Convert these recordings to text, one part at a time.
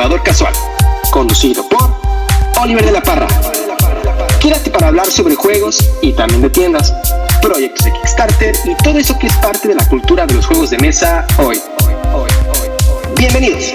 Jugador Casual, conducido por Oliver de la Parra. Quédate para hablar sobre juegos y también de tiendas, proyectos de Kickstarter y todo eso que es parte de la cultura de los juegos de mesa hoy. Bienvenidos.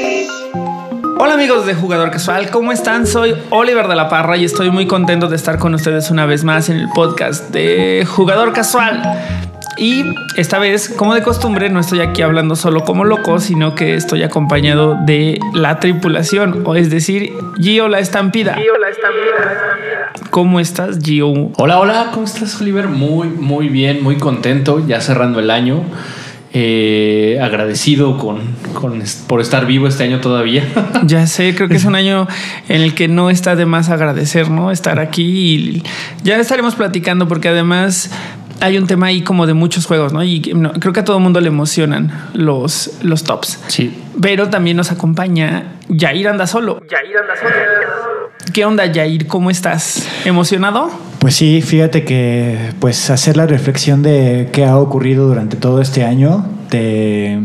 Hola amigos de Jugador Casual, ¿cómo están? Soy Oliver de la Parra y estoy muy contento de estar con ustedes una vez más en el podcast de Jugador Casual. Y esta vez, como de costumbre, no estoy aquí hablando solo como loco, sino que estoy acompañado de la tripulación, o es decir, Gio la estampida. Gio la estampida. ¿Cómo estás, Gio? Hola, hola, ¿cómo estás, Oliver? Muy, muy bien, muy contento, ya cerrando el año. Eh, agradecido con, por estar vivo este año todavía. Ya sé, creo que es un año en el que no está de más agradecer, ¿no? Estar aquí y ya estaremos platicando porque además hay un tema ahí como de muchos juegos, ¿no? Y creo que a todo el mundo le emocionan los, los tops. Sí. Pero también nos acompaña Jair Anda Solo. Jair Anda Solo. ¿Qué onda, Jair? ¿Cómo estás? ¿Emocionado? Pues sí, fíjate que pues hacer la reflexión de qué ha ocurrido durante todo este año te,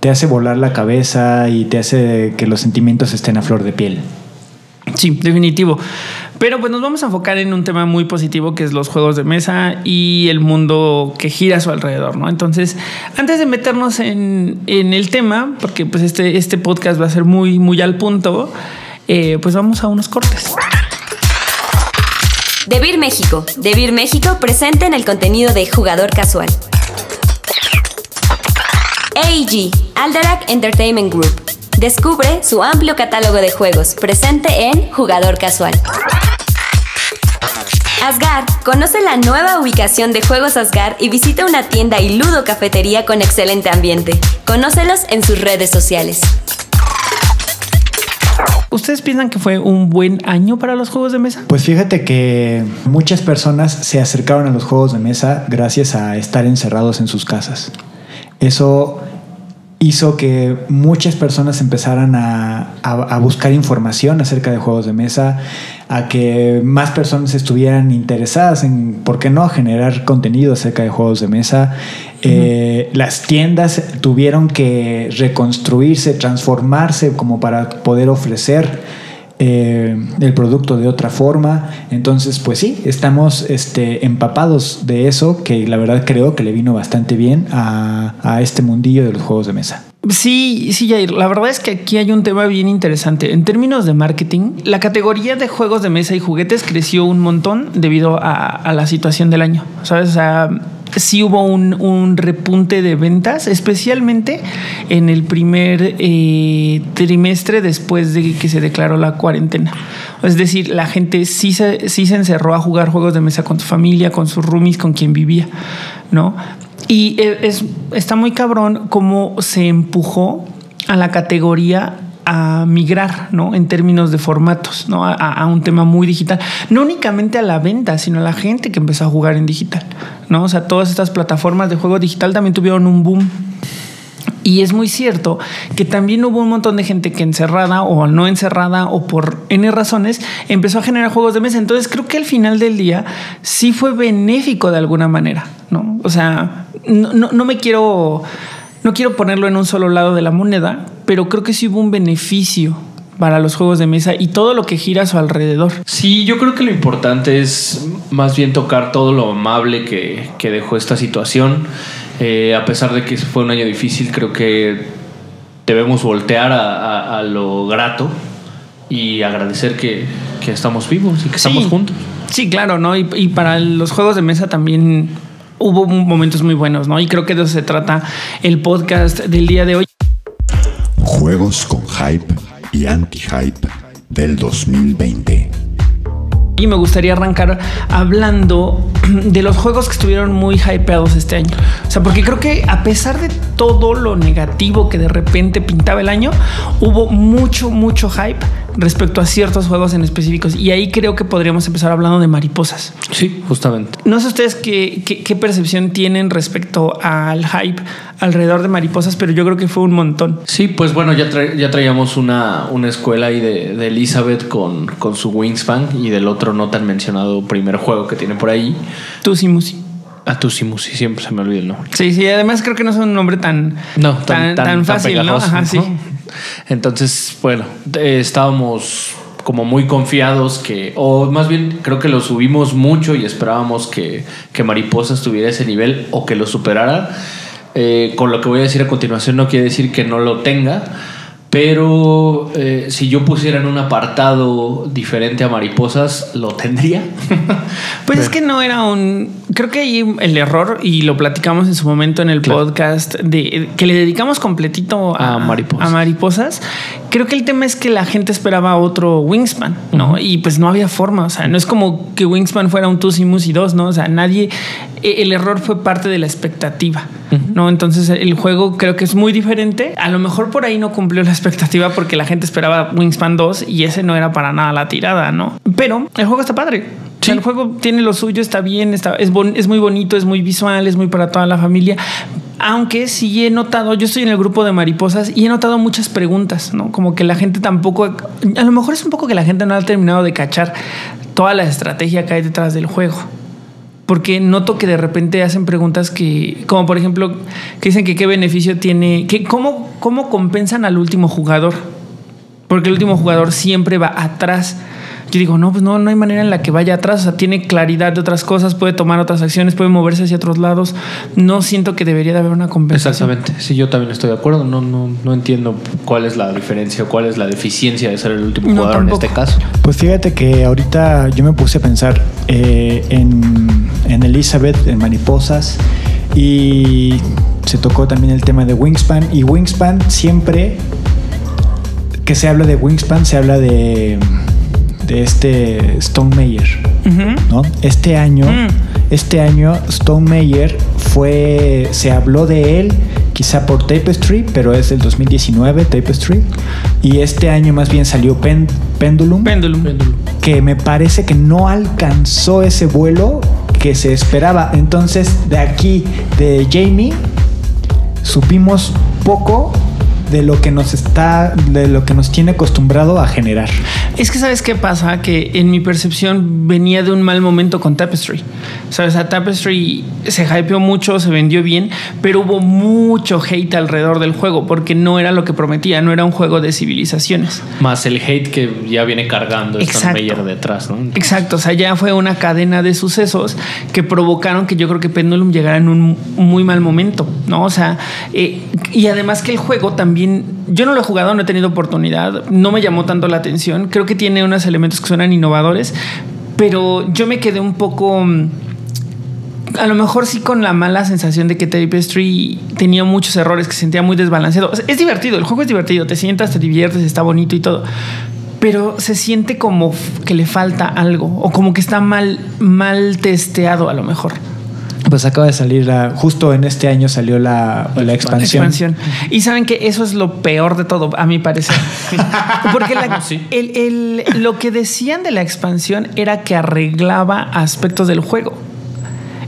te hace volar la cabeza y te hace que los sentimientos estén a flor de piel. Sí, definitivo. Pero pues nos vamos a enfocar en un tema muy positivo que es los juegos de mesa y el mundo que gira a su alrededor, ¿no? Entonces, antes de meternos en, el tema, porque pues este, este podcast va a ser muy, muy al punto, eh, pues vamos a unos cortes. Debir México. Debir México presente en el contenido de Jugador Casual. AEG, Alderac Entertainment Group. Descubre su amplio catálogo de juegos presente en Jugador Casual. Asgard, conoce la nueva ubicación de Juegos Asgard y visita una tienda y ludo cafetería con excelente ambiente. Conócelos en sus redes sociales. ¿Ustedes piensan que fue un buen año para los juegos de mesa? Pues fíjate que muchas personas se acercaron a los juegos de mesa gracias a estar encerrados en sus casas. Eso hizo que muchas personas empezaran a, buscar información acerca de juegos de mesa, a que más personas estuvieran interesadas en, ¿por qué no?, generar contenido acerca de juegos de mesa. Eh, las tiendas tuvieron que reconstruirse, transformarse como para poder ofrecer eh, el producto de otra forma. Entonces, pues sí, estamos este, empapados de eso, que la verdad creo que le vino bastante bien a, a este mundillo de los juegos de mesa. Sí, sí, Jair. La verdad es que aquí hay un tema bien interesante. En términos de marketing, la categoría de juegos de mesa y juguetes creció un montón debido a, la situación del año. ¿Sabes? O sea, sí hubo un, repunte de ventas, especialmente en el primer eh, trimestre después de que se declaró la cuarentena. Es decir, la gente sí se, sí se encerró a jugar juegos de mesa con su familia, con sus roomies, con quien vivía, ¿no? Y e, es, está muy cabrón cómo se empujó a la categoría a migrar, ¿no? En términos de formatos, ¿no? A, un tema muy digital. No únicamente a la venta, sino a la gente que empezó a jugar en digital, ¿no? O sea, todas estas plataformas de juego digital también tuvieron un boom. Y es muy cierto que también hubo un montón de gente que encerrada o no encerrada o por N razones empezó a generar juegos de mesa. Entonces creo que al final del día sí fue benéfico de alguna manera, ¿no? O sea, no, no, me quiero, no quiero ponerlo en un solo lado de la moneda, pero creo que sí hubo un beneficio para los juegos de mesa y todo lo que gira a su alrededor. Sí, yo creo que lo importante es más bien tocar todo lo amable que, que dejó esta situación eh, a pesar de que fue un año difícil, creo que debemos voltear a, lo grato y agradecer que, estamos vivos y que estamos juntos. Sí, claro, ¿no? Y, y, para los juegos de mesa también hubo momentos muy buenos, ¿no? Y creo que de eso se trata el podcast del día de hoy. Juegos con hype y anti-hype del 2020. Y me gustaría arrancar hablando de los juegos que estuvieron muy hypeados este año. O sea, porque creo que a pesar de todo lo negativo que de repente pintaba el año, hubo mucho, mucho hype respecto a ciertos juegos en específicos. Y ahí creo que podríamos empezar hablando de mariposas. Sí, justamente. No sé ustedes qué, qué, percepción tienen respecto al hype alrededor de mariposas, pero yo creo que fue un montón. Sí, pues bueno, ya, ya traíamos una, una escuela ahí de, de Elizabeth con, con su Wingspan y del otro no tan mencionado primer juego que tiene por ahí. Tusimusi. A Tusimusi, siempre se me olvida el nombre. Sí, sí, además creo que no es un nombre tan, no, tan, tan, fácil, ¿no? Ajá, sí. Entonces, bueno, eh, estábamos como muy confiados que, o más bien creo que lo subimos mucho y esperábamos que, que Mariposa estuviera a ese nivel o que lo superara. Eh, con lo que voy a decir a continuación no quiere decir que no lo tenga, pero eh, si yo pusiera en un apartado diferente a mariposas, lo tendría. Pues es que no era un. Creo que ahí el error, y lo platicamos en su momento en el podcast, de que le dedicamos completito a, A mariposas. a mariposas. Creo que el tema es que la gente esperaba otro Wingspan, ¿no? Y pues no había forma. O sea, no es como que Wingspan fuera un Tusimus y dos, ¿no? O sea, nadie. e- El error fue parte de la expectativa, ¿no? Entonces el juego creo que es muy diferente. A lo mejor por ahí no cumplió la expectativa porque la gente esperaba Wingspan 2 y ese no era para nada la tirada, ¿no? Pero el juego está padre. O sea, el juego tiene lo suyo, está bien, está, es, bon- es muy bonito, es muy visual, es muy para toda la familia. Aunque sí he notado, yo estoy en el grupo de mariposas y he notado muchas preguntas, ¿no? Como que la gente tampoco, a lo mejor es un poco que la gente no ha terminado de cachar toda la estrategia que hay detrás del juego. Porque noto que de repente hacen preguntas que, como por ejemplo, que dicen que qué beneficio tiene, que cómo, cómo compensan al último jugador. Porque el último jugador siempre va atrás. Yo digo, no, pues no, no hay manera en la que vaya atrás. O sea, tiene claridad de otras cosas, puede tomar otras acciones, puede moverse hacia otros lados. No siento que debería de haber una compensación. Exactamente, sí, yo también estoy de acuerdo. No, no, no entiendo cuál es la diferencia, cuál es la deficiencia de ser el último No, jugador tampoco. en este caso. Pues fíjate que ahorita yo me puse a pensar eh, en, en Elizabeth, en Mariposas, y se tocó también el tema de Wingspan. Y Wingspan siempre que se habla de Wingspan, se habla de, de este Stone Meyer. Ujú. ¿no? Este año, Mm. este año Stone Meyer fue, se habló de él quizá por Tapestry, pero es del 2019 Tapestry, y este año más bien salió Pen- Pendulum, Pendulum. que me parece que no alcanzó ese vuelo que se esperaba. Entonces, de aquí, de Jamie, supimos poco de lo que nos está, de lo que nos tiene acostumbrado a generar. Es que sabes qué pasa, que en mi percepción venía de un mal momento con Tapestry. Sabes, a Tapestry se hypeó mucho, se vendió bien, pero hubo mucho hate alrededor del juego porque no era lo que prometía, no era un juego de civilizaciones. Más el hate que ya viene cargando Exacto. Meyer detrás, ¿no? Exacto, o sea, ya fue una cadena de sucesos que provocaron que yo creo que Pendulum llegara en un muy mal momento, ¿no? O sea, eh, y además que el juego también, yo no lo he jugado, no he tenido oportunidad, no me llamó tanto la atención, creo que tiene unos elementos que suenan innovadores, pero yo me quedé un poco... mm, A lo mejor sí con la mala sensación de que Tapestry tenía muchos errores, que se sentía muy desbalanceado. Es divertido, el juego es divertido, te sientas, te diviertes, está bonito y todo pero se siente como que le falta algo o como que está mal, mal testeado a lo mejor. Pues acaba de salir la, justo en este año salió la, la expansión. Expansión. Y saben que eso es lo peor de todo, a mi parecer. Porque la- Sí. el- el- lo que decían de la expansión era que arreglaba aspectos del juego.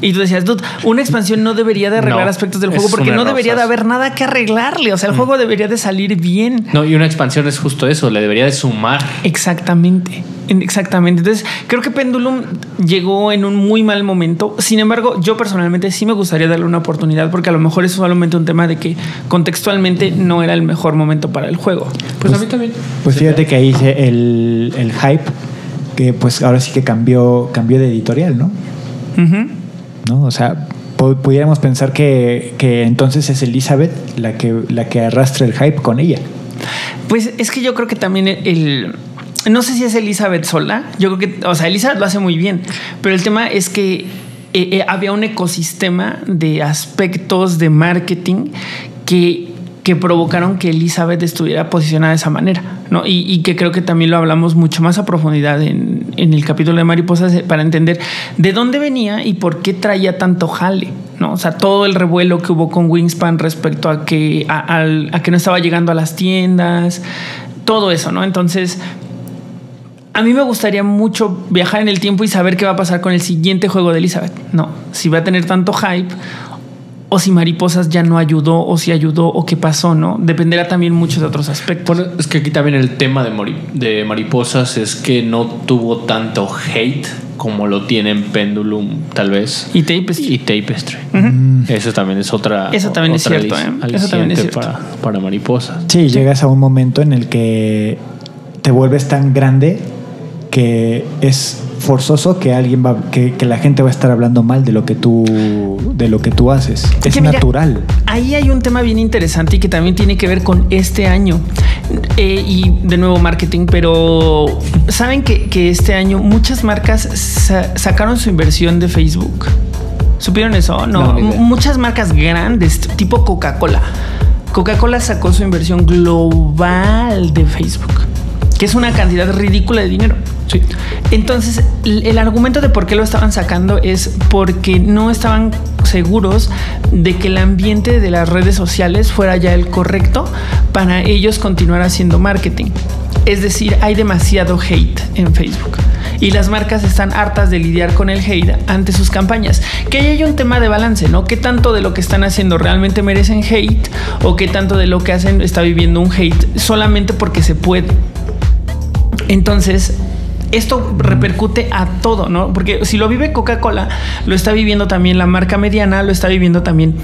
Y tú decías, dude, una expansión no debería de arreglar No, aspectos del juego porque no debería de haber nada que arreglarle. O sea, el juego debería de salir bien. No, y una expansión es justo eso, le debería de sumar. Exactamente. En- Exactamente. Entonces, creo que Pendulum llegó en un muy mal momento. Sin embargo, yo personalmente sí me gustaría darle una oportunidad porque a lo mejor es solamente un tema de que contextualmente no era el mejor momento para el juego. Pues, a mí también. Pues fíjate que ahí se- el, el hype, que pues ahora sí que cambió, cambió de editorial, ¿no? Ujú. ¿No? O sea, pu- pudiéramos pensar que, que entonces es Elizabeth la que, la que arrastra el hype con ella. Pues es que yo creo que también el. No sé si es Elizabeth sola. Yo creo que. O sea, Elizabeth lo hace muy bien. Pero el tema es que eh, eh, había un ecosistema de aspectos de marketing que, que provocaron que Elizabeth estuviera posicionada de esa manera. ¿no? Y, que creo que también lo hablamos mucho más a profundidad en, en el capítulo de Mariposas eh, para entender de dónde venía y por qué traía tanto jale. ¿no? O sea, todo el revuelo que hubo con Wingspan respecto a que, a que no estaba llegando a las tiendas, todo eso, ¿no? Entonces, a mí me gustaría mucho viajar en el tiempo y saber qué va a pasar con el siguiente juego de Elizabeth. No, si va a tener tanto hype o si Mariposas ya no ayudó o si ayudó o qué pasó, ¿no? Dependerá también muchos de otros aspectos. Bueno, es que aquí también el tema de, Mariposas es que no tuvo tanto hate como lo tienen Pendulum, tal vez. Y Tapestry. Y Tapestry. Eso también es otra. Eso también es cierto, ¿eh? Eso también es cierto. Para, para Mariposas. Sí, llegas a un momento en el que te vuelves tan grande que es forzoso que alguien va, que, que la gente va a estar hablando mal de lo que tú, de lo que tú haces. Es que mira, natural. Ahí hay un tema bien interesante y que también tiene que ver con este año. Eh, y de nuevo marketing, pero saben que, que este año muchas marcas sa- sacaron su inversión de Facebook. ¿Supieron eso? No, muchas marcas grandes, tipo Coca-Cola. Coca-Cola sacó su inversión global de Facebook, que es una cantidad ridícula de dinero. Entonces, el, el argumento de por qué lo estaban sacando es porque no estaban seguros de que el ambiente de las redes sociales fuera ya el correcto para ellos continuar haciendo marketing. Es decir, hay demasiado hate en Facebook. Y las marcas están hartas de lidiar con el hate ante sus campañas. Que ahí hay un tema de balance, ¿no? ¿Qué tanto de lo que están haciendo realmente merecen hate? ¿O qué tanto de lo que hacen está viviendo un hate solamente porque se puede? Entonces, esto repercute a todo, ¿no? Porque si lo vive Coca-Cola, lo está viviendo también la marca mediana, lo está viviendo también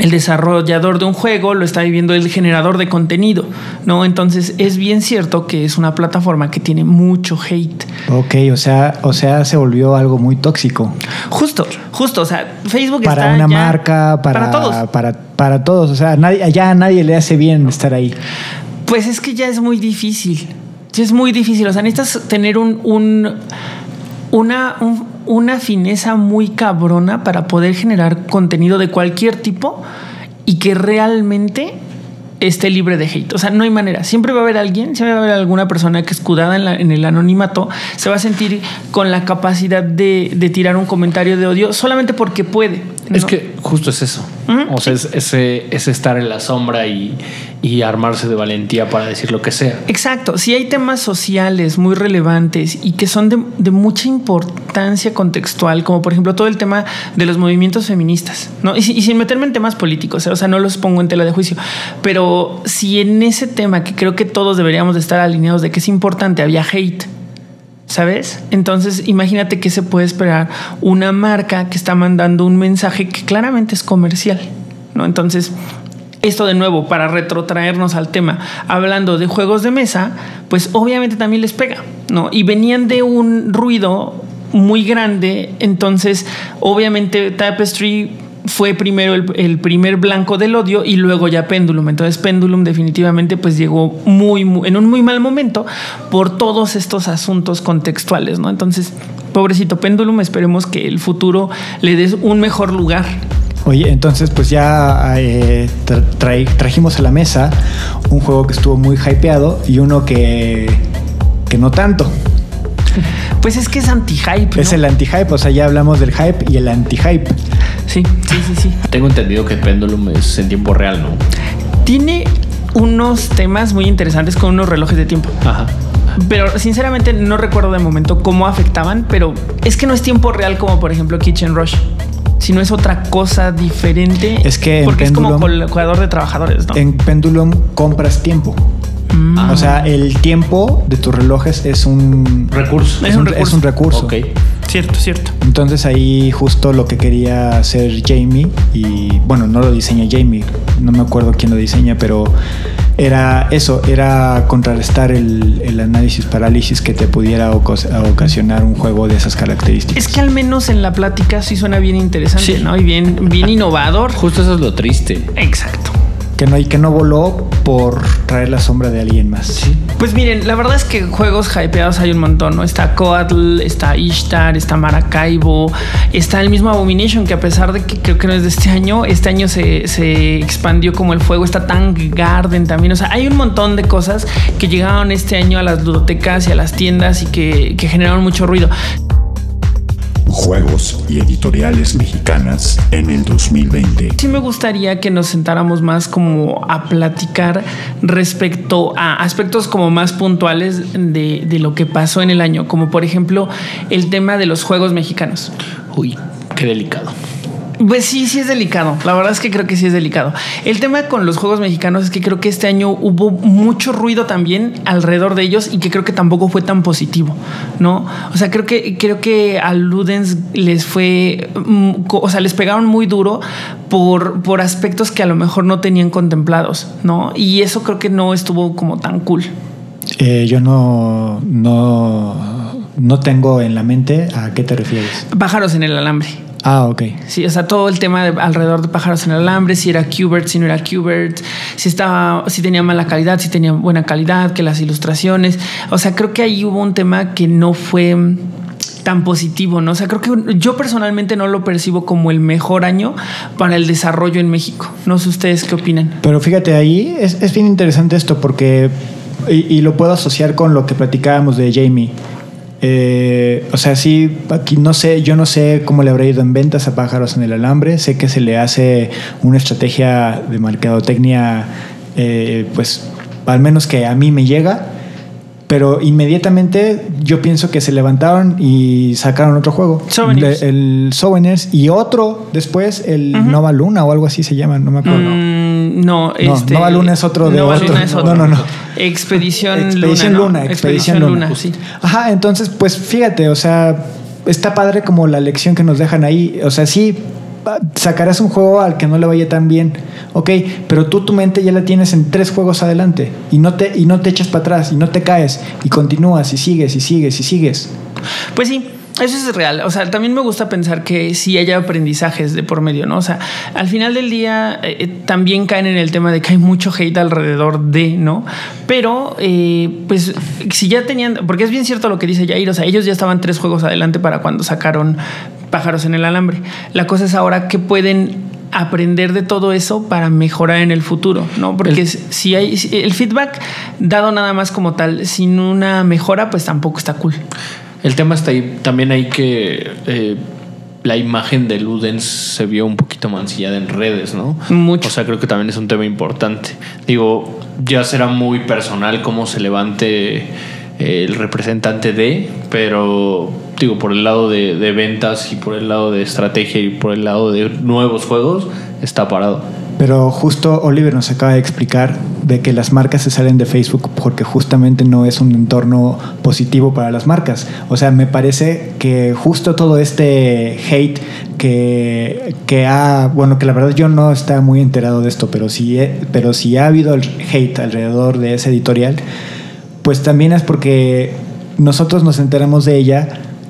el desarrollador de un juego, lo está viviendo el generador de contenido, ¿no? Entonces es bien cierto que es una plataforma que tiene mucho hate. Ok, o sea, o sea, se volvió algo muy tóxico. Justo, justo, o sea, Facebook Para está una ya- marca, para, para todos. Para, para todos. O sea, nadie, ya a nadie le hace bien estar ahí. Pues es que ya es muy difícil. Ya es muy difícil. O sea, necesitas tener un, un- una, un- una fineza muy cabrona para poder generar contenido de cualquier tipo y que realmente esté libre de hate. O sea, no hay manera. Siempre va a haber alguien, siempre va a haber alguna persona que escudada en, la- en el anonimato se va a sentir con la capacidad de, de tirar un comentario de odio solamente porque puede. Es ¿no? que justo es eso. Ujú. O sea, es, estar en la sombra y, y armarse de valentía para decir lo que sea. Exacto, si hay temas sociales muy relevantes y que son de, de mucha importancia contextual, como por ejemplo todo el tema de los movimientos feministas, ¿no? Y, si- y sin meterme en temas políticos, ¿eh? o sea, no los pongo en tela de juicio, pero si en ese tema que creo que todos deberíamos de estar alineados de que es importante, había hate. ¿Sabes? Entonces, imagínate que se puede esperar una marca que está mandando un mensaje que claramente es comercial, ¿no? Entonces, esto de nuevo, para retrotraernos al tema, hablando de juegos de mesa, pues obviamente también les pega, ¿no? Y venían de un ruido muy grande, entonces obviamente Tapestry fue primero el, el primer blanco del odio y luego ya Pendulum. Entonces Pendulum definitivamente pues llegó muy, muy- en un muy mal momento por todos estos asuntos contextuales, ¿no? Entonces, pobrecito Pendulum, esperemos que el futuro le des un mejor lugar Oye, entonces pues ya eh, tra- trajimos a la mesa un juego que estuvo muy hypeado y uno que, que no tanto. Pues es que es anti-hype. Es el anti-hype, o sea, ya hablamos del hype y el anti-hype. Sí, sí, sí, sí. Tengo entendido que Pendulum es en tiempo real, ¿no? Tiene unos temas muy interesantes con unos relojes de tiempo. Ajá. Pero sinceramente no recuerdo de momento cómo afectaban, pero es que no es tiempo real como por ejemplo Kitchen Rush, sino es otra cosa diferente. Es que porque es como Pendulum- col- jugador de trabajadores, ¿no? En Pendulum compras tiempo. Mm. O sea, el tiempo de tus relojes es un Recurso. Es un recurso. es un recurso. Ok. Cierto, cierto. Entonces ahí justo lo que quería hacer Jamie y bueno, no lo diseña Jamie, no me acuerdo quién lo diseña, pero era eso, era contrarrestar el, el análisis parálisis que te pudiera ocasionar un juego de esas características. Es que al menos en la plática sí suena bien interesante, Sí. ¿no? Y bien, bien innovador. Justo eso es lo triste. Exacto. Que no y que no voló por traer la sombra de alguien más. Pues miren, la verdad es que juegos hypeados hay un montón, ¿no? Está Coatl, está Ishtar, está Maracaibo, está el mismo Abomination, que a pesar de que creo que no es de este año, este año se, se expandió como el fuego, está Tang Garden también, o sea, hay un montón de cosas que llegaron este año a las ludotecas y a las tiendas y que, que generaron mucho ruido. Juegos y editoriales mexicanas en el 2020. Sí me gustaría que nos sentáramos más como a platicar respecto a aspectos como más puntuales de, de lo que pasó en el año, como por ejemplo el tema de los juegos mexicanos. Uy, qué delicado. Pues sí, sí es delicado. La verdad es que creo que sí es delicado. El tema con los juegos mexicanos es que creo que este año hubo mucho ruido también alrededor de ellos y que creo que tampoco fue tan positivo, ¿no? O sea, creo que creo que a Ludens les fue, mm, o sea, les pegaron muy duro por, por aspectos que a lo mejor no tenían contemplados, ¿no? Y eso creo que no estuvo como tan cool. Eh, yo no, no, no tengo en la mente a qué te refieres. Pájaros en el alambre. Ah, ok. Sí, o sea, todo el tema de, alrededor de pájaros en el alambre, si era Qbert, si no era Qbert, si estaba, si tenía mala calidad, si tenía buena calidad, que las ilustraciones. O sea, creo que ahí hubo un tema que no fue tan positivo, ¿no? O sea, creo que yo personalmente no lo percibo como el mejor año para el desarrollo en México. No sé ustedes qué opinan. Pero fíjate, ahí es, es bien interesante esto porque, y, y lo puedo asociar con lo que platicábamos de Jamie. Eh, o sea, sí, aquí no sé, yo no sé cómo le habrá ido en ventas a Pájaros en el Alambre. Sé que se le hace una estrategia de mercadotecnia, eh, pues al menos que a mí me llega. Pero inmediatamente yo pienso que se levantaron y sacaron otro juego. Souvenirs. El Souvenirs y otro después, el Nova Luna o algo así se llama, no me acuerdo. Mm, no, No, este. Nova Luna es otro de Nova otro. Luna es otro. No, no, no. Expedición, Expedición Luna. Luna, ¿no? Expedición Luna. sí. Ajá, entonces, pues fíjate, o sea, está padre como la lección que nos dejan ahí. O sea, sí, sacarás un juego al que no le vaya tan bien, ok, pero tú tu mente ya la tienes en tres juegos adelante y no te, y no te echas para atrás y no te caes y continúas y sigues y sigues y sigues. Pues sí, eso es real. O sea, también me gusta pensar que sí haya aprendizajes de por medio, ¿no? O sea, al final del día eh, eh, también caen en el tema de que hay mucho hate alrededor de, ¿no? Pero, eh, pues, si ya tenían, porque es bien cierto lo que dice Jair, o sea, ellos ya estaban tres juegos adelante para cuando sacaron pájaros en el alambre. La cosa es ahora que pueden aprender de todo eso para mejorar en el futuro, ¿no? Porque El- si hay si- el feedback dado nada más como tal, sin una mejora, pues tampoco está cool. El tema está ahí, también hay que eh, la imagen de Ludens se vio un poquito mancillada en redes, ¿no? Mucho. O sea, creo que también es un tema importante. Digo, ya será muy personal cómo se levante eh, el representante de, pero digo, por el lado de, de ventas y por el lado de estrategia y por el lado de nuevos juegos, está parado. Pero justo Oliver nos acaba de explicar de que las marcas se salen de Facebook porque justamente no es un entorno positivo para las marcas. O sea, me parece que justo todo este hate que, que ha, bueno, que la verdad yo no estaba muy enterado de esto, pero sí, he- pero si ha habido el hate alrededor de ese editorial, pues también es porque nosotros nos enteramos de ella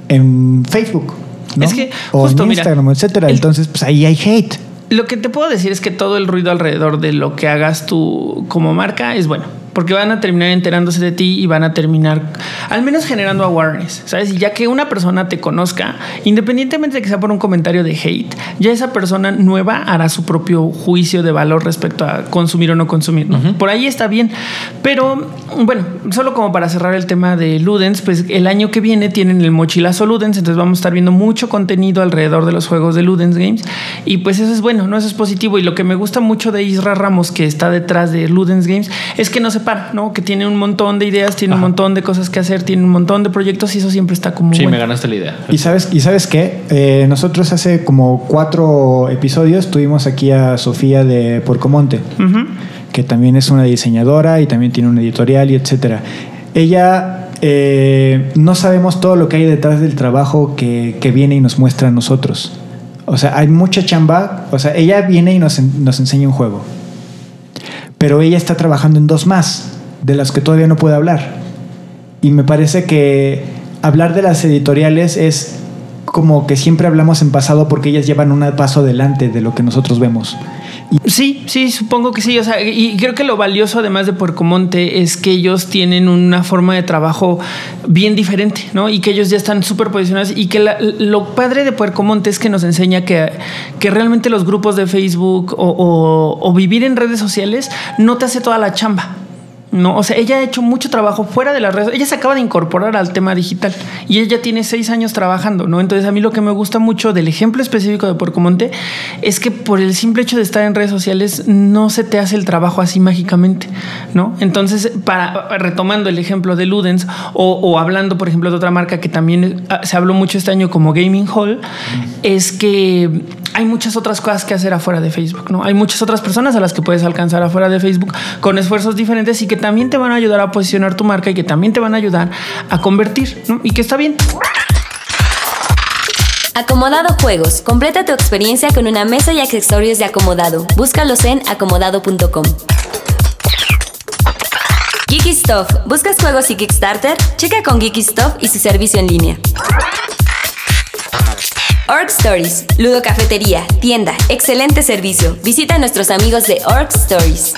en Facebook. ¿no? Es que o en mira, Instagram, etcétera. el- Entonces, pues ahí hay hate. Lo que te puedo decir es que todo el ruido alrededor de lo que hagas tú como marca es bueno, porque van a terminar enterándose de ti y van a terminar al menos generando awareness, ¿sabes? Y ya que una persona te conozca, independientemente de que sea por un comentario de hate, ya esa persona nueva hará su propio juicio de valor respecto a consumir o no consumir, ¿no? Por ahí está bien, pero bueno, solo como para cerrar el tema de Ludens, pues el año que viene tienen el mochilazo Ludens, entonces vamos a estar viendo mucho contenido alrededor de los juegos de Ludens Games. Y pues eso es bueno, no eso es positivo. Y lo que me gusta mucho de Isra Ramos que está detrás de Ludens Games es que no se para, ¿no? Que tiene un montón de ideas, tiene un montón de cosas que hacer, tiene un montón de proyectos y eso siempre está como Sí, bueno. me ganaste la idea. Y sabes, y sabes qué, Eh, nosotros hace como cuatro episodios tuvimos aquí a Sofía de Porcomonte, Ujú. que también es una diseñadora y también tiene una editorial y etcétera. Ella eh, no sabemos todo lo que hay detrás del trabajo que, que viene y nos muestra a nosotros. O sea, hay mucha chamba. O sea, ella viene y nos, nos enseña un juego. Pero ella está trabajando en dos más, de las que todavía no puede hablar. Y me parece que hablar de las editoriales es como que siempre hablamos en pasado porque ellas llevan un paso adelante de lo que nosotros vemos. Sí, sí, supongo que sí. O sea, y creo que lo valioso además de Puercomonte es que ellos tienen una forma de trabajo bien diferente, ¿no? Y que ellos ya están súper posicionados y que lo padre de Puercomonte es que nos enseña que, que realmente los grupos de Facebook o vivir en redes sociales no te hace toda la chamba. No, o sea, ella ha hecho mucho trabajo fuera de las redes. Ella se acaba de incorporar al tema digital y ella tiene seis años trabajando, ¿no? Entonces, a mí lo que me gusta mucho del ejemplo específico de Porcomonte es que por el simple hecho de estar en redes sociales no se te hace el trabajo así mágicamente, ¿no? Entonces, para retomando el ejemplo de Ludens o, o hablando, por ejemplo, de otra marca que también ah, se habló mucho este año como Gaming Hall, es que hay muchas otras cosas que hacer afuera de Facebook, ¿no? Hay muchas otras personas a las que puedes alcanzar afuera de Facebook con esfuerzos diferentes y que también te van a ayudar a posicionar tu marca y que también te van a ayudar a convertir, ¿no? Y que está bien. Acomodado Juegos. Completa tu experiencia con una mesa y accesorios de acomodado. Búscalos en acomodado.com. Geeky Stuff. ¿Buscas juegos y Kickstarter? Checa con Geeky Stuff y su servicio en línea. Org Stories, Ludo Cafetería, tienda, excelente servicio. Visita a nuestros amigos de Org Stories.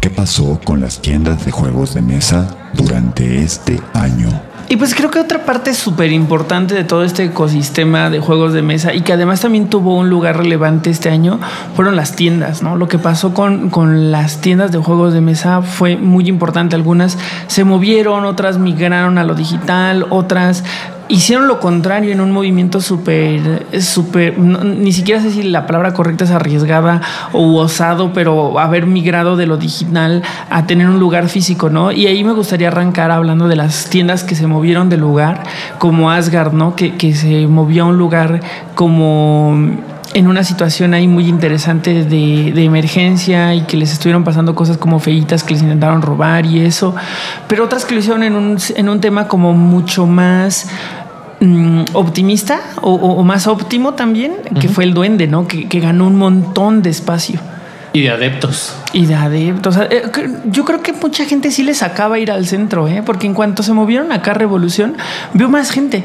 ¿Qué pasó con las tiendas de juegos de mesa durante este año? Y pues creo que otra parte súper importante de todo este ecosistema de juegos de mesa y que además también tuvo un lugar relevante este año fueron las tiendas, ¿no? Lo que pasó con, con las tiendas de juegos de mesa fue muy importante. Algunas se movieron, otras migraron a lo digital, otras hicieron lo contrario en un movimiento súper, súper, ni siquiera sé si la palabra correcta es arriesgada o osado, pero haber migrado de lo digital a tener un lugar físico, ¿no? Y ahí me gustaría arrancar hablando de las tiendas que se movieron de lugar, como Asgard, ¿no? Que, que se movió a un lugar como en una situación ahí muy interesante de, de, emergencia y que les estuvieron pasando cosas como feitas que les intentaron robar y eso, pero otras que lo hicieron en un, en un tema como mucho más mm, optimista o, o, más óptimo también, uh -huh. que fue el duende, ¿no? Que, que, ganó un montón de espacio. Y de adeptos. Y de adeptos. Eh, yo creo que mucha gente sí le sacaba ir al centro, ¿eh? porque en cuanto se movieron acá Revolución, vio más gente.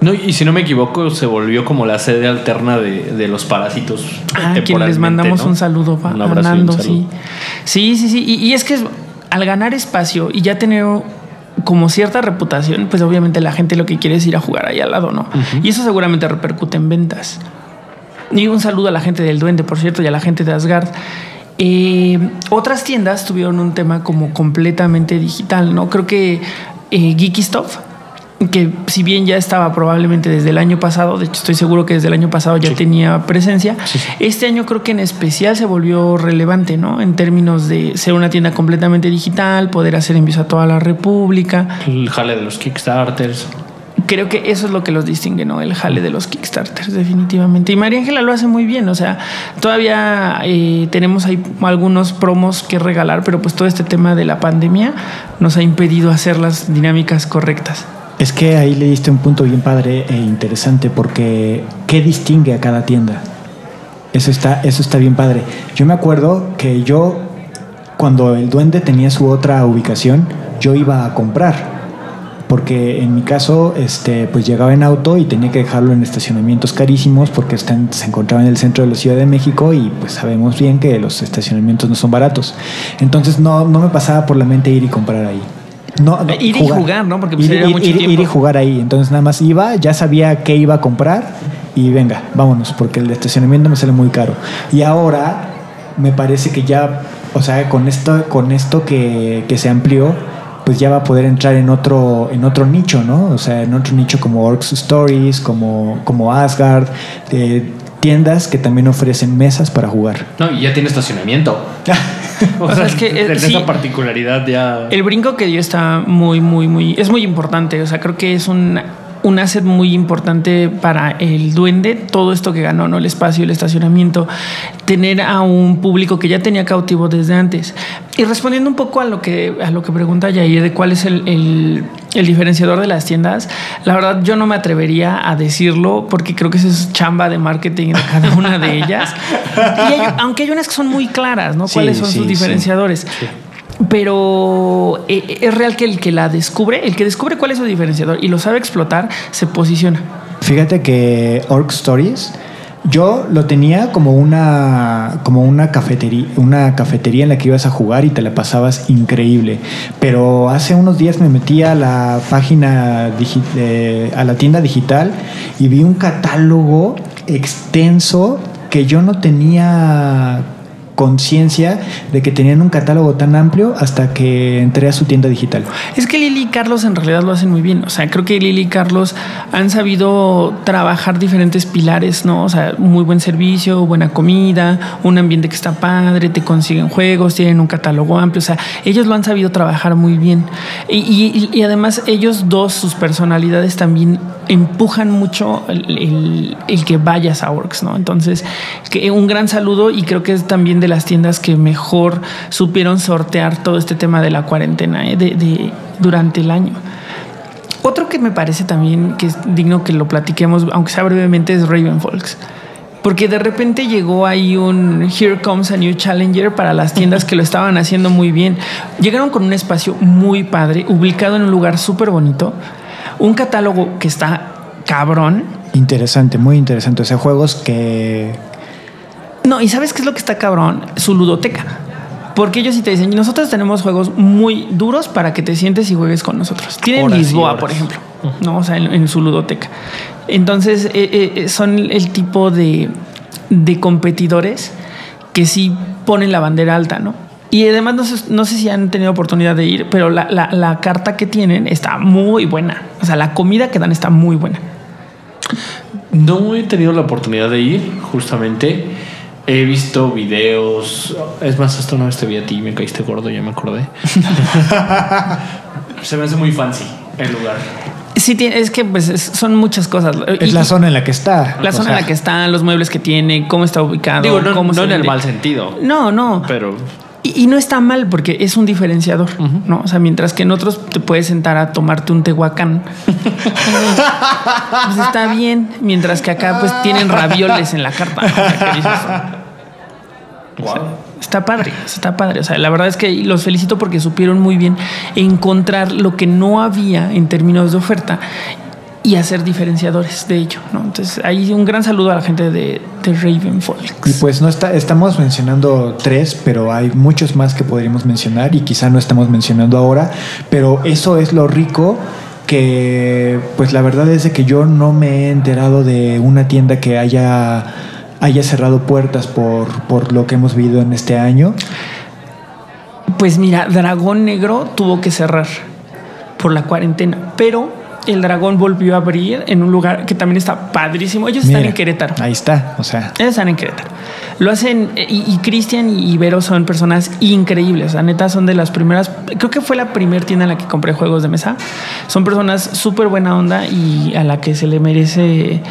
No, y si no me equivoco, se volvió como la sede alterna de, de los parásitos. Ah, quien les mandamos ¿no? un saludo para Fernando, sí. Sí, sí, sí. Y, y, es que al ganar espacio y ya tener como cierta reputación, pues obviamente la gente lo que quiere es ir a jugar ahí al lado, ¿no? Uh -huh. Y eso seguramente repercute en ventas. Y un saludo a la gente del Duende, por cierto, y a la gente de Asgard. Eh, otras tiendas tuvieron un tema como completamente digital, ¿no? Creo que eh, Geeky Stuff que si bien ya estaba probablemente desde el año pasado, de hecho estoy seguro que desde el año pasado ya sí. tenía presencia, sí, sí. este año creo que en especial se volvió relevante, ¿no? En términos de ser una tienda completamente digital, poder hacer envíos a toda la República. El jale de los Kickstarters. Creo que eso es lo que los distingue, ¿no? El jale de los Kickstarters, definitivamente. Y María Ángela lo hace muy bien, o sea, todavía eh, tenemos ahí algunos promos que regalar, pero pues todo este tema de la pandemia nos ha impedido hacer las dinámicas correctas. Es que ahí le diste un punto bien padre e interesante porque ¿qué distingue a cada tienda? Eso está, eso está bien padre. Yo me acuerdo que yo, cuando el duende tenía su otra ubicación, yo iba a comprar. Porque en mi caso, este, pues llegaba en auto y tenía que dejarlo en estacionamientos carísimos porque se encontraba en el centro de la Ciudad de México y pues sabemos bien que los estacionamientos no son baratos. Entonces no, no me pasaba por la mente ir y comprar ahí. No, no, ir jugar. y jugar, ¿no? Porque pues, ir, ir, ir, ir, y jugar ahí. Entonces nada más iba, ya sabía qué iba a comprar y venga, vámonos, porque el estacionamiento me sale muy caro. Y ahora me parece que ya, o sea, con esto, con esto que, que se amplió, pues ya va a poder entrar en otro, en otro nicho, ¿no? O sea, en otro nicho como Orcs Stories, como, como Asgard, de tiendas que también ofrecen mesas para jugar. No, y ya tiene estacionamiento. o, o sea, es que de sí, esa particularidad ya. El brinco que dio está muy, muy, muy. Es muy importante. O sea, creo que es un, un asset muy importante para el duende. Todo esto que ganó, ¿no? El espacio, el estacionamiento. Tener a un público que ya tenía cautivo desde antes. Y respondiendo un poco a lo que, a lo que pregunta Yair de cuál es el, el, el diferenciador de las tiendas, la verdad yo no me atrevería a decirlo porque creo que eso es chamba de marketing de cada una de ellas. y hay, aunque hay unas que son muy claras, ¿no? ¿Cuáles son sí, sus diferenciadores? Sí. Pero eh, es real que el que la descubre, el que descubre cuál es su diferenciador y lo sabe explotar, se posiciona. Fíjate que Orc Stories yo lo tenía como una como una cafetería, una cafetería en la que ibas a jugar y te la pasabas increíble. Pero hace unos días me metí a la página eh, a la tienda digital y vi un catálogo extenso que yo no tenía conciencia de que tenían un catálogo tan amplio hasta que entré a su tienda digital. Es que Lili y Carlos en realidad lo hacen muy bien. O sea, creo que Lili y Carlos han sabido trabajar diferentes pilares, ¿no? O sea, muy buen servicio, buena comida, un ambiente que está padre, te consiguen juegos, tienen un catálogo amplio. O sea, ellos lo han sabido trabajar muy bien. Y, además ellos dos, sus personalidades también empujan mucho el, que vayas a Orcs, ¿no? Entonces, un gran saludo y creo que es también de las tiendas que mejor supieron sortear todo este tema de la cuarentena ¿eh? de, durante el año. Otro que me parece también que es digno que lo platiquemos, aunque sea brevemente, es Raven Folks. Porque de repente llegó ahí un Here Comes a New Challenger para las tiendas que lo estaban haciendo muy bien. Llegaron con un espacio muy padre, ubicado en un lugar súper bonito, un catálogo que está cabrón. Interesante, muy interesante. O sea, juegos que No, y ¿sabes qué es lo que está cabrón? Su ludoteca. Porque ellos sí te dicen, nosotros tenemos juegos muy duros para que te sientes y juegues con nosotros. Tienen Horas Lisboa, por ejemplo, ¿no? O sea, en, en su ludoteca. Entonces, eh, eh, son el tipo de, de competidores que sí ponen la bandera alta, ¿no? Y además, no sé, no sé si han tenido oportunidad de ir, pero la, la- la carta que tienen está muy buena. O sea, la comida que dan está muy buena. No he tenido la oportunidad de ir, justamente. He visto videos. Es más, hasta una vez te vi a ti y me caíste gordo, ya me acordé. Se me hace muy fancy el lugar. Sí, es que pues, es- son muchas cosas. es Y- la zona en la que está. La zona sea, en la que están, los muebles que tiene, cómo está ubicado. Digo, no, cómo no se en el mal sentido. No, no. Pero Y, y no está mal porque es un diferenciador, ¿no? O sea, mientras que en otros te puedes sentar a tomarte un tehuacán, pues está bien. Mientras que acá pues tienen ravioles en la carta. ¿no? O sea, Está padre, está padre. O sea, la verdad es que los felicito porque supieron muy bien encontrar lo que no había en términos de oferta y hacer diferenciadores de ello. ¿no? Entonces, ahí un gran saludo a la gente de, de Raven Folks. Y pues no está, estamos mencionando tres, pero hay muchos más que podríamos mencionar y quizá no estamos mencionando ahora, pero eso es lo rico que pues la verdad es de que yo no me he enterado de una tienda que haya haya cerrado puertas por, por lo que hemos vivido en este año. Pues mira, Dragón Negro tuvo que cerrar por la cuarentena, pero el dragón volvió a abrir en un lugar que también está padrísimo. Ellos están en Querétaro. Ahí está, o sea, Ellos están en Querétaro. Lo hacen eh, y, y Cristian y Ibero son personas increíbles. Sea, neta, son de las primeras. Creo que fue la primera tienda en la que compré juegos de mesa. Son personas súper buena onda y a la que se le merece.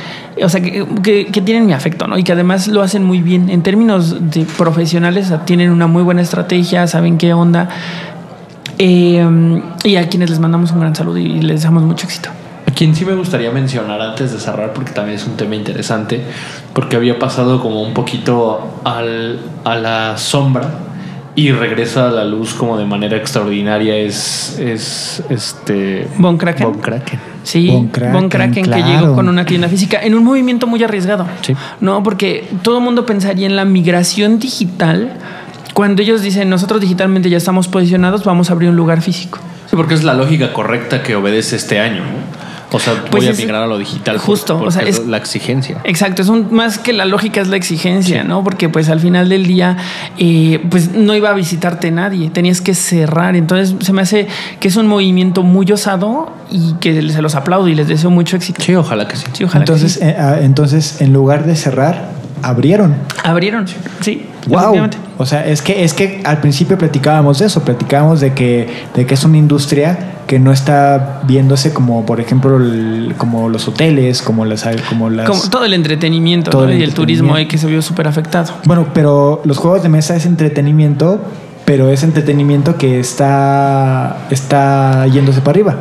O sea, que, que- que tienen mi afecto, ¿no? Y que además lo hacen muy bien. En términos de profesionales, tienen una muy buena estrategia, saben qué onda. Eh, y a quienes les mandamos un gran saludo y les deseamos mucho éxito. A quien sí me gustaría mencionar antes de cerrar, porque también es un tema interesante, porque había pasado como un poquito al, a la sombra y regresa a la luz como de manera extraordinaria, es, es este... Von Kraken. Von Kraken. Sí, Von Kraken, Von Kraken que llegó con una tienda física en un movimiento muy arriesgado. Sí. No, porque todo el mundo pensaría en la migración digital cuando ellos dicen nosotros digitalmente ya estamos posicionados, vamos a abrir un lugar físico. Sí, porque es la lógica correcta que obedece este año. ¿no? O sea, Pues voy a migrar a lo digital. justo, o sea, es la exigencia. Exacto, es un, más que la lógica es la exigencia, ¿no? Porque pues al final del día, eh, pues no iba a visitarte nadie, tenías que cerrar. Entonces se me hace que es un movimiento muy osado y que se los aplaudo y les deseo mucho éxito. Sí, ojalá que sí. Sí, ojalá que entonces, sí. eh, ah, entonces en lugar de cerrar, abrieron. abrieron, sí, Wow. O sea, es que es que al principio platicábamos de eso, platicábamos de que de que es una industria que no está viéndose como por ejemplo el- como los hoteles, como las como las Como todo el entretenimiento Todo ¿no? el y el turismo ahí que se vio súper afectado. Bueno, pero los juegos de mesa es entretenimiento, pero es entretenimiento que está está yéndose para arriba.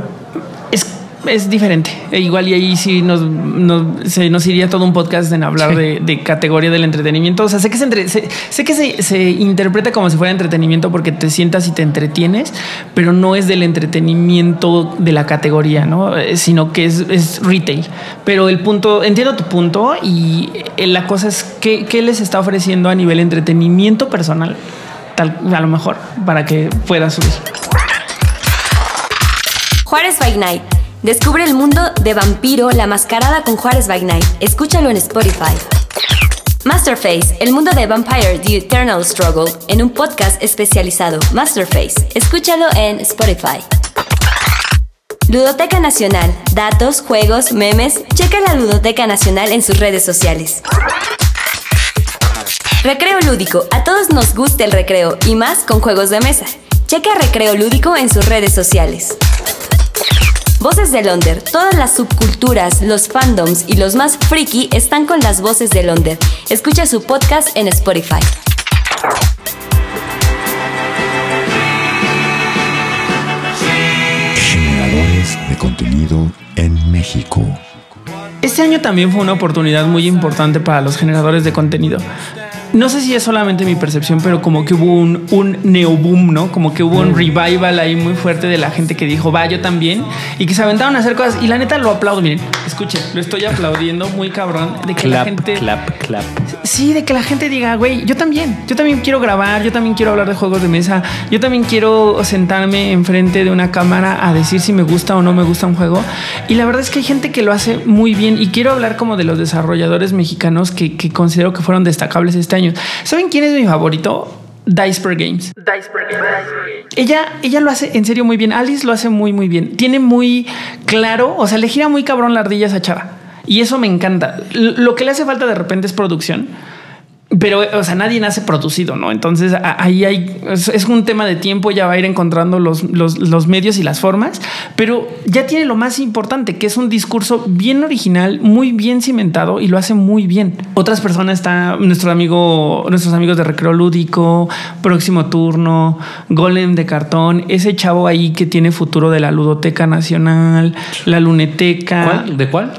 Es, diferente. E igual y ahí sí nos, nos- se nos iría todo un podcast en hablar de, de categoría del entretenimiento. O sea, sé que, se, entre- sé, sé que se, se interpreta como si fuera entretenimiento porque te sientas y te entretienes, pero no es del entretenimiento de la categoría, ¿no? Eh, Sino que es, es retail. Pero el punto, entiendo tu punto y eh, la cosa es que, qué les está ofreciendo a nivel entretenimiento personal, tal, a lo mejor, para que pueda subir. Juárez by Night. Descubre el mundo de Vampiro, la mascarada con Juárez by Night. Escúchalo en Spotify. Masterface, el mundo de Vampire The Eternal Struggle, en un podcast especializado. Masterface, escúchalo en Spotify. Ludoteca Nacional, datos, juegos, memes, checa la Ludoteca Nacional en sus redes sociales. Recreo Lúdico, a todos nos gusta el recreo y más con juegos de mesa. Checa Recreo Lúdico en sus redes sociales. Voces de Londer. Todas las subculturas, los fandoms y los más friki están con las voces de Londer. Escucha su podcast en Spotify. Generadores de contenido en México. Este año también fue una oportunidad muy importante para los generadores de contenido. No sé si es solamente mi percepción, pero como que hubo un, un neoboom, ¿no? Como que hubo un revival ahí muy fuerte de la gente que dijo, va, yo también, y que se aventaron a hacer cosas. Y la neta lo aplaudo, miren, escuchen, lo estoy aplaudiendo muy cabrón de que la Clap, gente. clap, clap. Sí, de que la gente diga, güey, yo también, yo también quiero grabar, yo también quiero hablar de juegos de mesa, yo también quiero sentarme enfrente de una cámara a decir si me gusta o no me gusta un juego. Y la verdad es que hay gente que lo hace muy bien y quiero hablar como de los desarrolladores mexicanos que, que considero que fueron destacables este año. ¿Saben quién es mi favorito? Diceper Games. Ella, ella lo hace en serio muy bien. Alice lo hace muy, muy bien. Tiene muy claro, o sea, le gira muy cabrón la ardilla a esa chava. Y eso me encanta. Lo que le hace falta de repente es producción. Pero, o sea, nadie nace producido, ¿no? Entonces ahí hay, es, es un tema de tiempo, ya va a ir encontrando los, los, los medios y las formas, pero ya tiene lo más importante, que es un discurso bien original, muy bien cimentado y lo hace muy bien. Otras personas está nuestro amigo, nuestros amigos de Recreo Lúdico, Próximo Turno, Golem de Cartón, ese chavo ahí que tiene futuro de la Ludoteca Nacional, la Luneteca. ¿Cuál? ¿De cuál?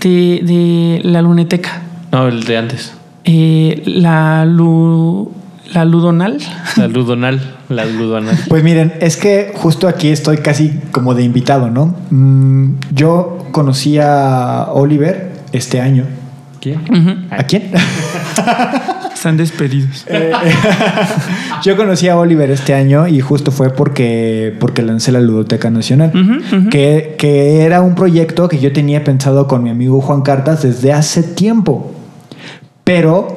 De, de la Luneteca. No, el de antes. Eh, la, lu- la ludonal. La ludonal. La ludonal. Pues miren, es que justo aquí estoy casi como de invitado, ¿no? Mm, yo conocí a Oliver este año. ¿Quién? ¿A quién? Están despedidos. Yo conocí a Oliver este año y justo fue porque, porque lancé la Ludoteca Nacional, Que, que era un proyecto que yo tenía pensado con mi amigo Juan Cartas desde hace tiempo, pero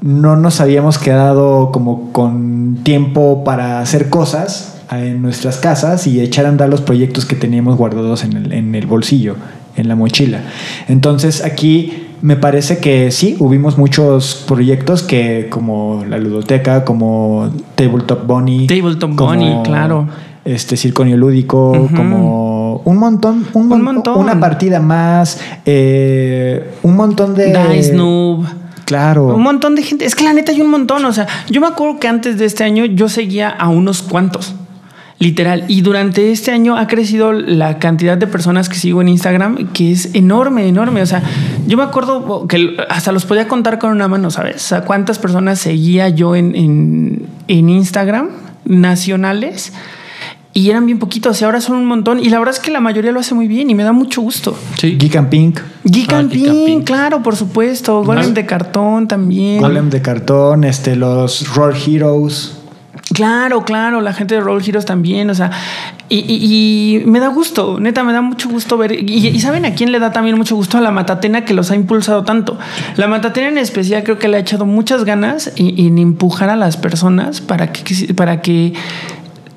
no nos habíamos quedado como con tiempo para hacer cosas en nuestras casas y echar a andar los proyectos que teníamos guardados en el, en el bolsillo, en la mochila. Entonces aquí me parece que sí, hubimos muchos proyectos que como la ludoteca, como Tabletop Bunny, Tabletop como, Bunny, claro. Este Circonio Lúdico, Ujú. como un montón, un, mon- montón. una partida más, eh, un montón de Dice Noob. Claro. Un montón de gente. Es que la neta hay un montón. O sea, yo me acuerdo que antes de este año yo seguía a unos cuantos. Literal. Y durante este año ha crecido la cantidad de personas que sigo en Instagram, que es enorme, enorme. O sea, yo me acuerdo que hasta los podía contar con una mano, ¿sabes? O sea, cuántas personas seguía yo en, en, en Instagram nacionales. Y eran bien poquitos y ahora son un montón. Y la verdad es que la mayoría lo hace muy bien y me da mucho gusto. Sí. Geek and Pink, Geek Ah, and Geek and Pink, Pink. claro, por supuesto. Golem de cartón también. Golem de cartón, este, los Roll Heroes. Claro, claro, la gente de Roll Heroes también, o sea, y, y- y me da gusto, neta, me da mucho gusto ver. Y, y ¿saben a quién le da también mucho gusto? A la Matatena que los ha impulsado tanto. La Matatena en especial creo que le ha echado muchas ganas en, en empujar a las personas para que, para que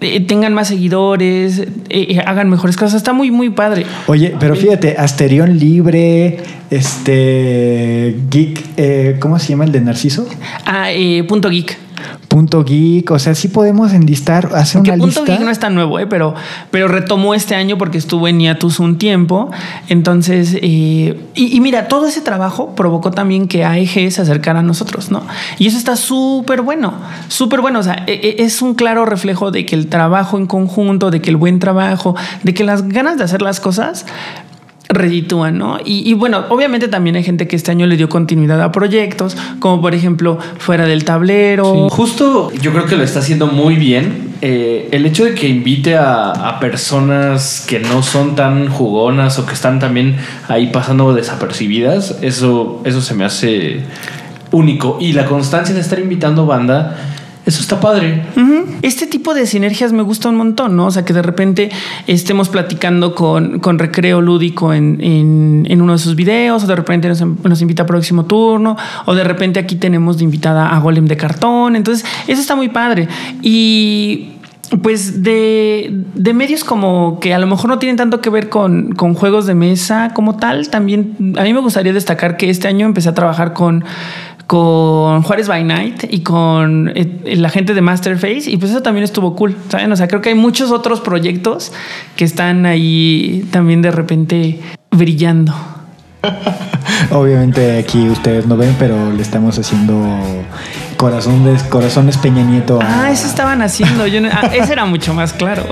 eh, tengan más seguidores, eh, eh, hagan mejores cosas. Está muy, muy padre. Oye, pero fíjate, Asterión Libre, este, Geek, eh, ¿cómo se llama el de Narciso? Ah, eh, punto geek. Punto Geek, o sea, sí podemos enlistar, hacer una Punto lista. Geek no es tan nuevo, ¿eh? pero, pero retomó este año porque estuvo en Hiatus un tiempo. Entonces, eh, y, y mira, todo ese trabajo provocó también que AEG se acercara a nosotros, ¿no? Y eso está súper bueno, súper bueno. O sea, e- e- es un claro reflejo de que el trabajo en conjunto, de que el buen trabajo, de que las ganas de hacer las cosas reditúan, ¿no? Y, bueno, obviamente también hay gente que este año le dio continuidad a proyectos, como por ejemplo Fuera del Tablero. Justo yo creo que lo está haciendo muy bien. Eh, el hecho de que invite a, a personas que no son tan jugonas o que están también ahí pasando desapercibidas, eso, eso se me hace único. Y la constancia de estar invitando banda Eso está padre. Este tipo de sinergias me gusta un montón, ¿no? O sea, que de repente estemos platicando con, con Recreo Lúdico en, en- en uno de sus videos, o de repente nos, nos invita a próximo turno, o de repente aquí tenemos de invitada a Golem de cartón. Entonces, eso está muy padre. Y pues de, de medios como que a lo mejor no tienen tanto que ver con, con juegos de mesa como tal, también a mí me gustaría destacar que este año empecé a trabajar con con Juárez by Night y con eh, la gente de Masterface y pues eso también estuvo cool, ¿saben? O sea, creo que hay muchos otros proyectos que están ahí también de repente brillando. Obviamente aquí ustedes no ven, pero le estamos haciendo corazones, corazones Peña Nieto. a- Ah, eso estaban haciendo. Yo no- ah, ese era mucho más claro.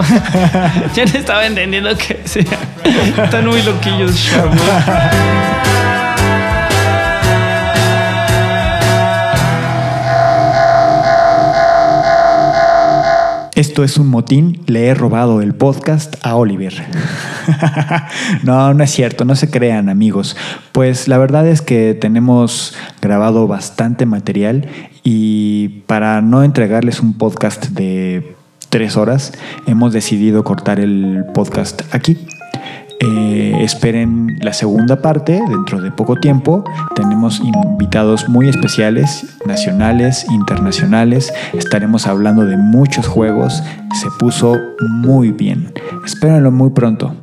Yo no estaba entendiendo que sea. Están muy loquillos, chavos. Esto es un motín, le he robado el podcast a Oliver. no, no es cierto, no se crean amigos. Pues la verdad es que tenemos grabado bastante material y para no entregarles un podcast de tres horas, hemos decidido cortar el podcast aquí. Eh, esperen la segunda parte dentro de poco tiempo. Tenemos invitados muy especiales, nacionales, internacionales. Estaremos hablando de muchos juegos. Se puso muy bien. Espérenlo muy pronto.